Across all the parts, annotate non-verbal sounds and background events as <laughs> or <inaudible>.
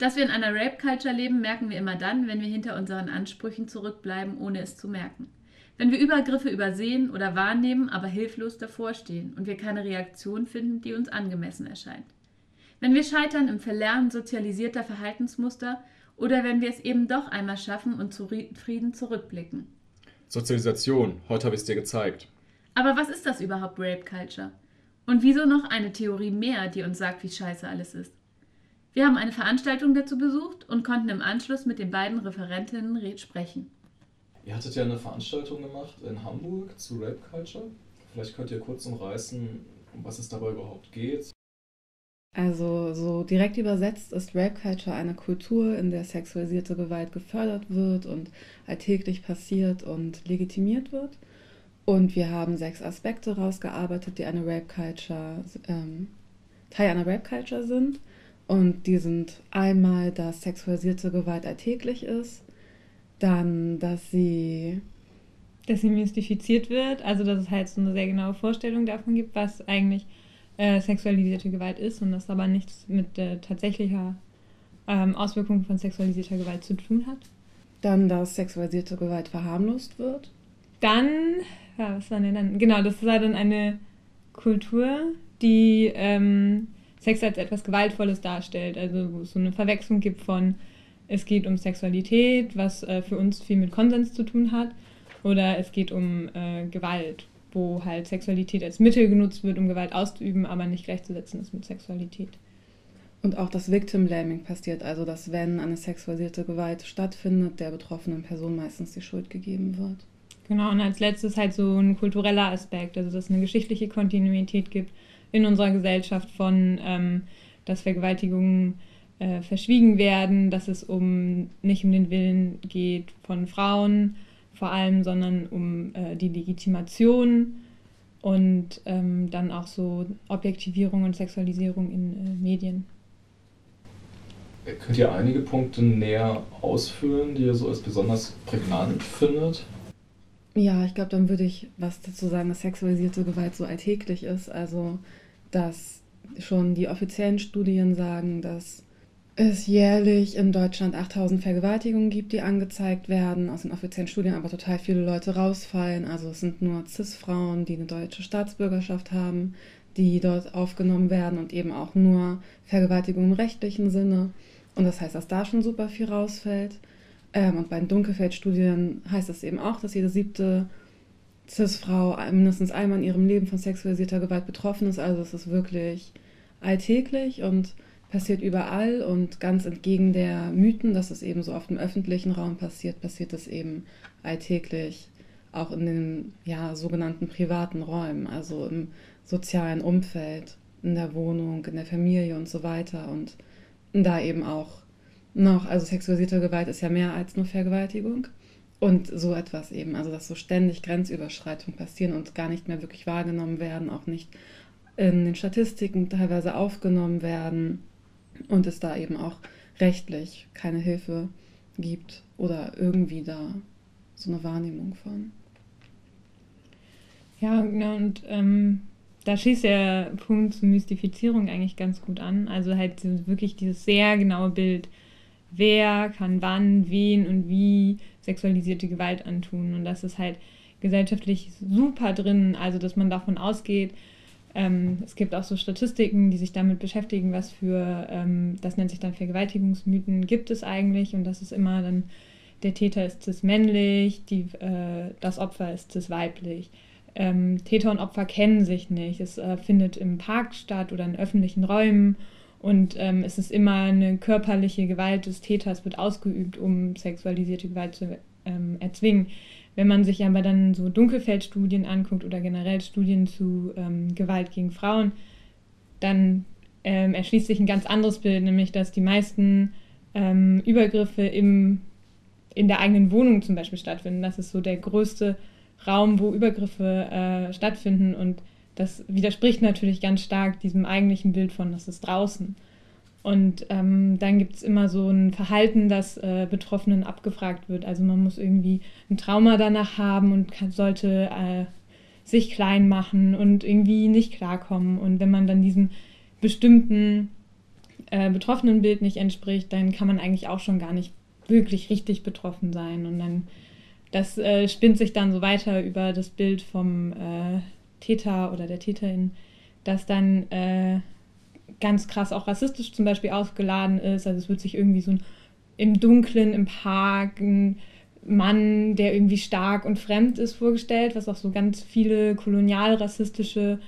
Dass wir in einer Rape-Culture leben, merken wir immer dann, wenn wir hinter unseren Ansprüchen zurückbleiben, ohne es zu merken. Wenn wir Übergriffe übersehen oder wahrnehmen, aber hilflos davor stehen und wir keine Reaktion finden, die uns angemessen erscheint. Wenn wir scheitern im Verlernen sozialisierter Verhaltensmuster oder wenn wir es eben doch einmal schaffen und zu Frieden zurückblicken. Sozialisation, heute habe ich es dir gezeigt. Aber was ist das überhaupt Rape Culture? Und wieso noch eine Theorie mehr, die uns sagt, wie scheiße alles ist? Wir haben eine Veranstaltung dazu besucht und konnten im Anschluss mit den beiden Referentinnen sprechen. Ihr hattet ja eine Veranstaltung gemacht in Hamburg zu Rape Culture. Vielleicht könnt ihr kurz umreißen, um was es dabei überhaupt geht. Also so direkt übersetzt ist Rape Culture eine Kultur, in der sexualisierte Gewalt gefördert wird und alltäglich passiert und legitimiert wird. Und wir haben sechs Aspekte rausgearbeitet, die eine Rape Culture, ähm, Teil einer Rape Culture sind. Und die sind einmal, dass sexualisierte Gewalt alltäglich ist, dann, dass sie. Dass sie mystifiziert wird, also dass es halt so eine sehr genaue Vorstellung davon gibt, was eigentlich äh, sexualisierte Gewalt ist und das aber nichts mit äh, tatsächlicher ähm, Auswirkung von sexualisierter Gewalt zu tun hat. Dann, dass sexualisierte Gewalt verharmlost wird. Dann, ja, was war denn dann? Genau, das war dann eine Kultur, die ähm, Sex als etwas Gewaltvolles darstellt. Also wo es so eine Verwechslung gibt von, es geht um Sexualität, was äh, für uns viel mit Konsens zu tun hat, oder es geht um äh, Gewalt, wo halt Sexualität als Mittel genutzt wird, um Gewalt auszuüben, aber nicht gleichzusetzen ist mit Sexualität. Und auch das Victim Blaming passiert, also dass wenn eine sexualisierte Gewalt stattfindet, der betroffenen Person meistens die Schuld gegeben wird. Genau, und als letztes halt so ein kultureller Aspekt, also dass es eine geschichtliche Kontinuität gibt in unserer Gesellschaft von, ähm, dass Vergewaltigungen äh, verschwiegen werden, dass es um nicht um den Willen geht von Frauen vor allem, sondern um äh, die Legitimation und ähm, dann auch so Objektivierung und Sexualisierung in äh, Medien. Könnt ihr einige Punkte näher ausführen, die ihr so als besonders prägnant findet? Ja, ich glaube, dann würde ich was dazu sagen, dass sexualisierte Gewalt so alltäglich ist. Also, dass schon die offiziellen Studien sagen, dass es jährlich in Deutschland 8000 Vergewaltigungen gibt, die angezeigt werden, aus den offiziellen Studien aber total viele Leute rausfallen. Also es sind nur CIS-Frauen, die eine deutsche Staatsbürgerschaft haben, die dort aufgenommen werden und eben auch nur Vergewaltigungen im rechtlichen Sinne. Und das heißt, dass da schon super viel rausfällt. Ähm, und bei den Dunkelfeldstudien heißt das eben auch, dass jede siebte CIS-Frau mindestens einmal in ihrem Leben von sexualisierter Gewalt betroffen ist. Also es ist wirklich alltäglich und passiert überall und ganz entgegen der Mythen, dass es eben so oft im öffentlichen Raum passiert, passiert es eben alltäglich auch in den ja, sogenannten privaten Räumen, also im sozialen Umfeld, in der Wohnung, in der Familie und so weiter. Und da eben auch noch, also sexualisierte Gewalt ist ja mehr als nur Vergewaltigung. Und so etwas eben, also dass so ständig Grenzüberschreitungen passieren und gar nicht mehr wirklich wahrgenommen werden, auch nicht in den Statistiken teilweise aufgenommen werden und es da eben auch rechtlich keine Hilfe gibt oder irgendwie da so eine Wahrnehmung von. Ja, genau, und ähm, da schießt der Punkt zur Mystifizierung eigentlich ganz gut an. Also halt wirklich dieses sehr genaue Bild, wer kann wann, wen und wie sexualisierte Gewalt antun. Und das ist halt gesellschaftlich super drin, also dass man davon ausgeht, ähm, es gibt auch so Statistiken, die sich damit beschäftigen, was für, ähm, das nennt sich dann Vergewaltigungsmythen, gibt es eigentlich und das ist immer dann, der Täter ist cis männlich, die, äh, das Opfer ist cis weiblich. Ähm, Täter und Opfer kennen sich nicht. Es äh, findet im Park statt oder in öffentlichen Räumen und ähm, es ist immer eine körperliche Gewalt des Täters wird ausgeübt, um sexualisierte Gewalt zu ähm, erzwingen. Wenn man sich aber dann so Dunkelfeldstudien anguckt oder generell Studien zu ähm, Gewalt gegen Frauen, dann ähm, erschließt sich ein ganz anderes Bild, nämlich dass die meisten ähm, Übergriffe im, in der eigenen Wohnung zum Beispiel stattfinden. Das ist so der größte Raum, wo Übergriffe äh, stattfinden und das widerspricht natürlich ganz stark diesem eigentlichen Bild von, das ist draußen. Und ähm, dann gibt es immer so ein Verhalten, das äh, Betroffenen abgefragt wird. Also man muss irgendwie ein Trauma danach haben und kann, sollte äh, sich klein machen und irgendwie nicht klarkommen. Und wenn man dann diesen bestimmten äh, betroffenen Bild nicht entspricht, dann kann man eigentlich auch schon gar nicht wirklich richtig betroffen sein. Und dann, das äh, spinnt sich dann so weiter über das Bild vom äh, Täter oder der Täterin, das dann äh, ganz krass auch rassistisch zum Beispiel aufgeladen ist. Also es wird sich irgendwie so ein, im Dunklen, im Park, ein Mann, der irgendwie stark und fremd ist, vorgestellt, was auch so ganz viele kolonialrassistische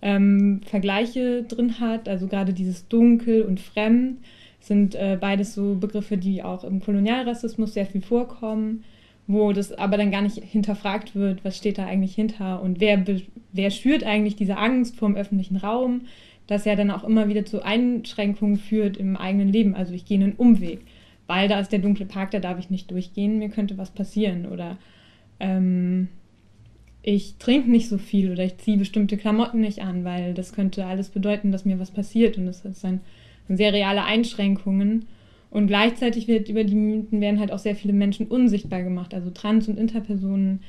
ähm, Vergleiche drin hat. Also gerade dieses Dunkel und Fremd sind äh, beides so Begriffe, die auch im Kolonialrassismus sehr viel vorkommen, wo das aber dann gar nicht hinterfragt wird, was steht da eigentlich hinter und wer, wer schürt eigentlich diese Angst vor dem öffentlichen Raum, das ja dann auch immer wieder zu Einschränkungen führt im eigenen Leben. Also ich gehe einen Umweg, weil da ist der dunkle Park, da darf ich nicht durchgehen, mir könnte was passieren oder ähm, ich trinke nicht so viel oder ich ziehe bestimmte Klamotten nicht an, weil das könnte alles bedeuten, dass mir was passiert und das dann sehr reale Einschränkungen. Und gleichzeitig wird über die Mythen werden halt auch sehr viele Menschen unsichtbar gemacht. Also Trans- und Interpersonen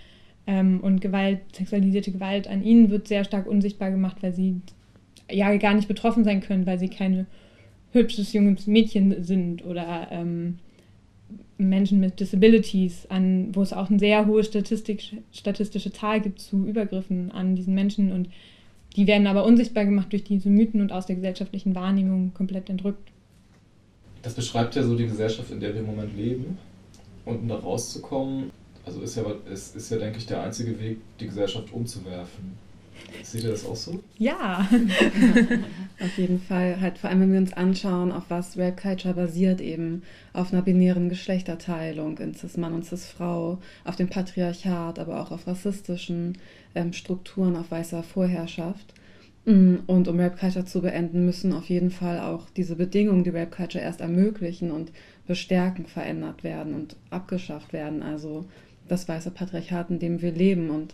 ähm, und Gewalt, sexualisierte Gewalt an ihnen wird sehr stark unsichtbar gemacht, weil sie ja gar nicht betroffen sein können, weil sie keine hübsches junges Mädchen sind oder ähm, Menschen mit Disabilities, an, wo es auch eine sehr hohe statistische Zahl gibt zu Übergriffen an diesen Menschen und die werden aber unsichtbar gemacht durch diese Mythen und aus der gesellschaftlichen Wahrnehmung komplett entrückt. Das beschreibt ja so die Gesellschaft, in der wir im Moment leben. Und um da rauszukommen, also ist ja, ist, ist ja, denke ich, der einzige Weg, die Gesellschaft umzuwerfen. Seht ihr das auch so? Ja. <laughs> auf jeden Fall. Halt vor allem, wenn wir uns anschauen, auf was Rape Culture basiert, eben auf einer binären Geschlechterteilung in Cis-Mann und Cis-Frau, auf dem Patriarchat, aber auch auf rassistischen ähm, Strukturen, auf weißer Vorherrschaft. Mm, und um Rape Culture zu beenden, müssen auf jeden Fall auch diese Bedingungen, die Rape Culture erst ermöglichen und bestärken, verändert werden und abgeschafft werden. Also das weiße Patriarchat, in dem wir leben. Und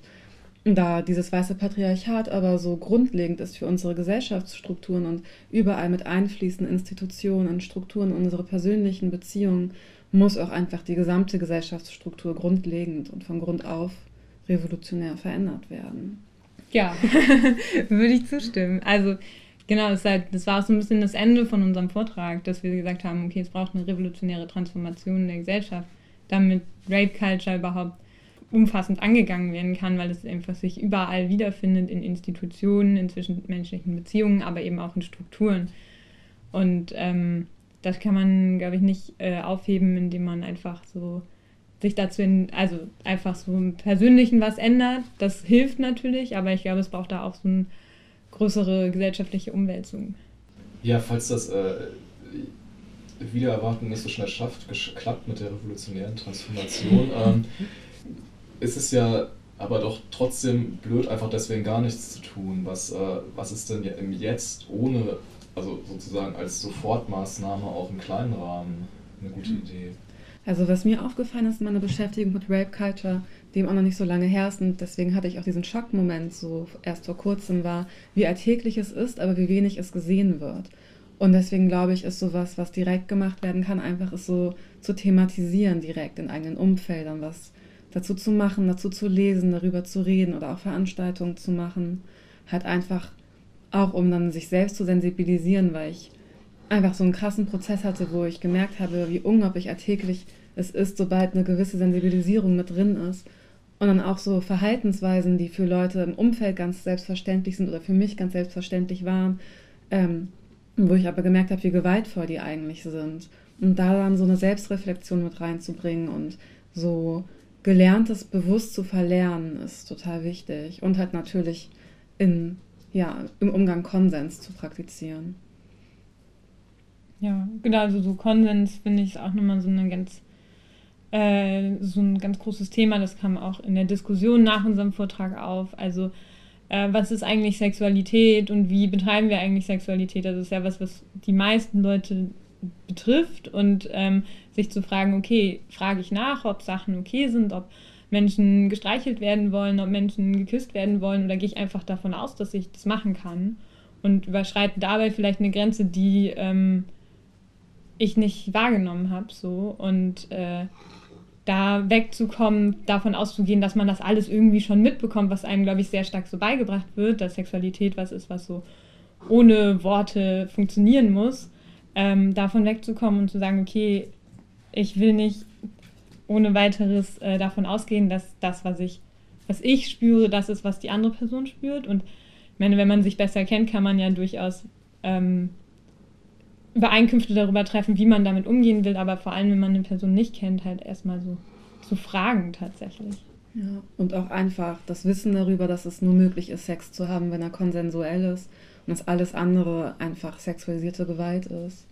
da dieses weiße Patriarchat aber so grundlegend ist für unsere Gesellschaftsstrukturen und überall mit einfließen Institutionen, Strukturen, unsere persönlichen Beziehungen, muss auch einfach die gesamte Gesellschaftsstruktur grundlegend und von Grund auf revolutionär verändert werden. Ja, <laughs> würde ich zustimmen. Also genau, das, halt, das war auch so ein bisschen das Ende von unserem Vortrag, dass wir gesagt haben, okay, es braucht eine revolutionäre Transformation der Gesellschaft, damit Rape Culture überhaupt umfassend angegangen werden kann, weil es einfach sich überall wiederfindet in Institutionen, in zwischenmenschlichen Beziehungen, aber eben auch in Strukturen. Und ähm, das kann man, glaube ich, nicht äh, aufheben, indem man einfach so sich dazu, in, also einfach so im Persönlichen was ändert. Das hilft natürlich, aber ich glaube, es braucht da auch so eine größere gesellschaftliche Umwälzung. Ja, falls das äh, wieder erwarten nicht so schnell schafft, klappt mit der revolutionären Transformation, <laughs> ähm, ist es ja aber doch trotzdem blöd, einfach deswegen gar nichts zu tun. Was, äh, was ist denn im Jetzt ohne, also sozusagen als Sofortmaßnahme auch im kleinen Rahmen eine gute mhm. Idee? Also was mir aufgefallen ist, meine Beschäftigung mit Rape Culture, dem auch noch nicht so lange her ist und deswegen hatte ich auch diesen Schockmoment so erst vor kurzem war, wie alltäglich es ist, aber wie wenig es gesehen wird. Und deswegen glaube ich, ist sowas, was direkt gemacht werden kann, einfach ist so zu thematisieren direkt in eigenen Umfeldern, was dazu zu machen, dazu zu lesen, darüber zu reden oder auch Veranstaltungen zu machen. Halt einfach auch, um dann sich selbst zu sensibilisieren, weil ich einfach so einen krassen Prozess hatte, wo ich gemerkt habe, wie unglaublich alltäglich es ist, sobald eine gewisse Sensibilisierung mit drin ist. Und dann auch so Verhaltensweisen, die für Leute im Umfeld ganz selbstverständlich sind oder für mich ganz selbstverständlich waren, ähm, wo ich aber gemerkt habe, wie gewaltvoll die eigentlich sind. Und da dann so eine Selbstreflexion mit reinzubringen und so Gelerntes bewusst zu verlernen, ist total wichtig. Und halt natürlich in, ja, im Umgang Konsens zu praktizieren. Ja, genau, also so Konsens finde ich auch nochmal so eine ganz äh, so ein ganz großes Thema, das kam auch in der Diskussion nach unserem Vortrag auf. Also äh, was ist eigentlich Sexualität und wie betreiben wir eigentlich Sexualität? Das ist ja was, was die meisten Leute betrifft und ähm, sich zu fragen, okay, frage ich nach, ob Sachen okay sind, ob Menschen gestreichelt werden wollen, ob Menschen geküsst werden wollen oder gehe ich einfach davon aus, dass ich das machen kann und überschreite dabei vielleicht eine Grenze, die ähm, ich nicht wahrgenommen habe, so und äh, da wegzukommen, davon auszugehen, dass man das alles irgendwie schon mitbekommt, was einem, glaube ich, sehr stark so beigebracht wird, dass Sexualität was ist, was so ohne Worte funktionieren muss ähm, davon wegzukommen und zu sagen, okay, ich will nicht ohne weiteres äh, davon ausgehen, dass das, was ich, was ich spüre, das ist, was die andere Person spürt. Und ich meine, wenn man sich besser kennt, kann man ja durchaus ähm, Übereinkünfte darüber treffen, wie man damit umgehen will, aber vor allem, wenn man eine Person nicht kennt, halt erstmal so zu fragen tatsächlich. Ja, und auch einfach das Wissen darüber, dass es nur möglich ist, Sex zu haben, wenn er konsensuell ist und dass alles andere einfach sexualisierte Gewalt ist.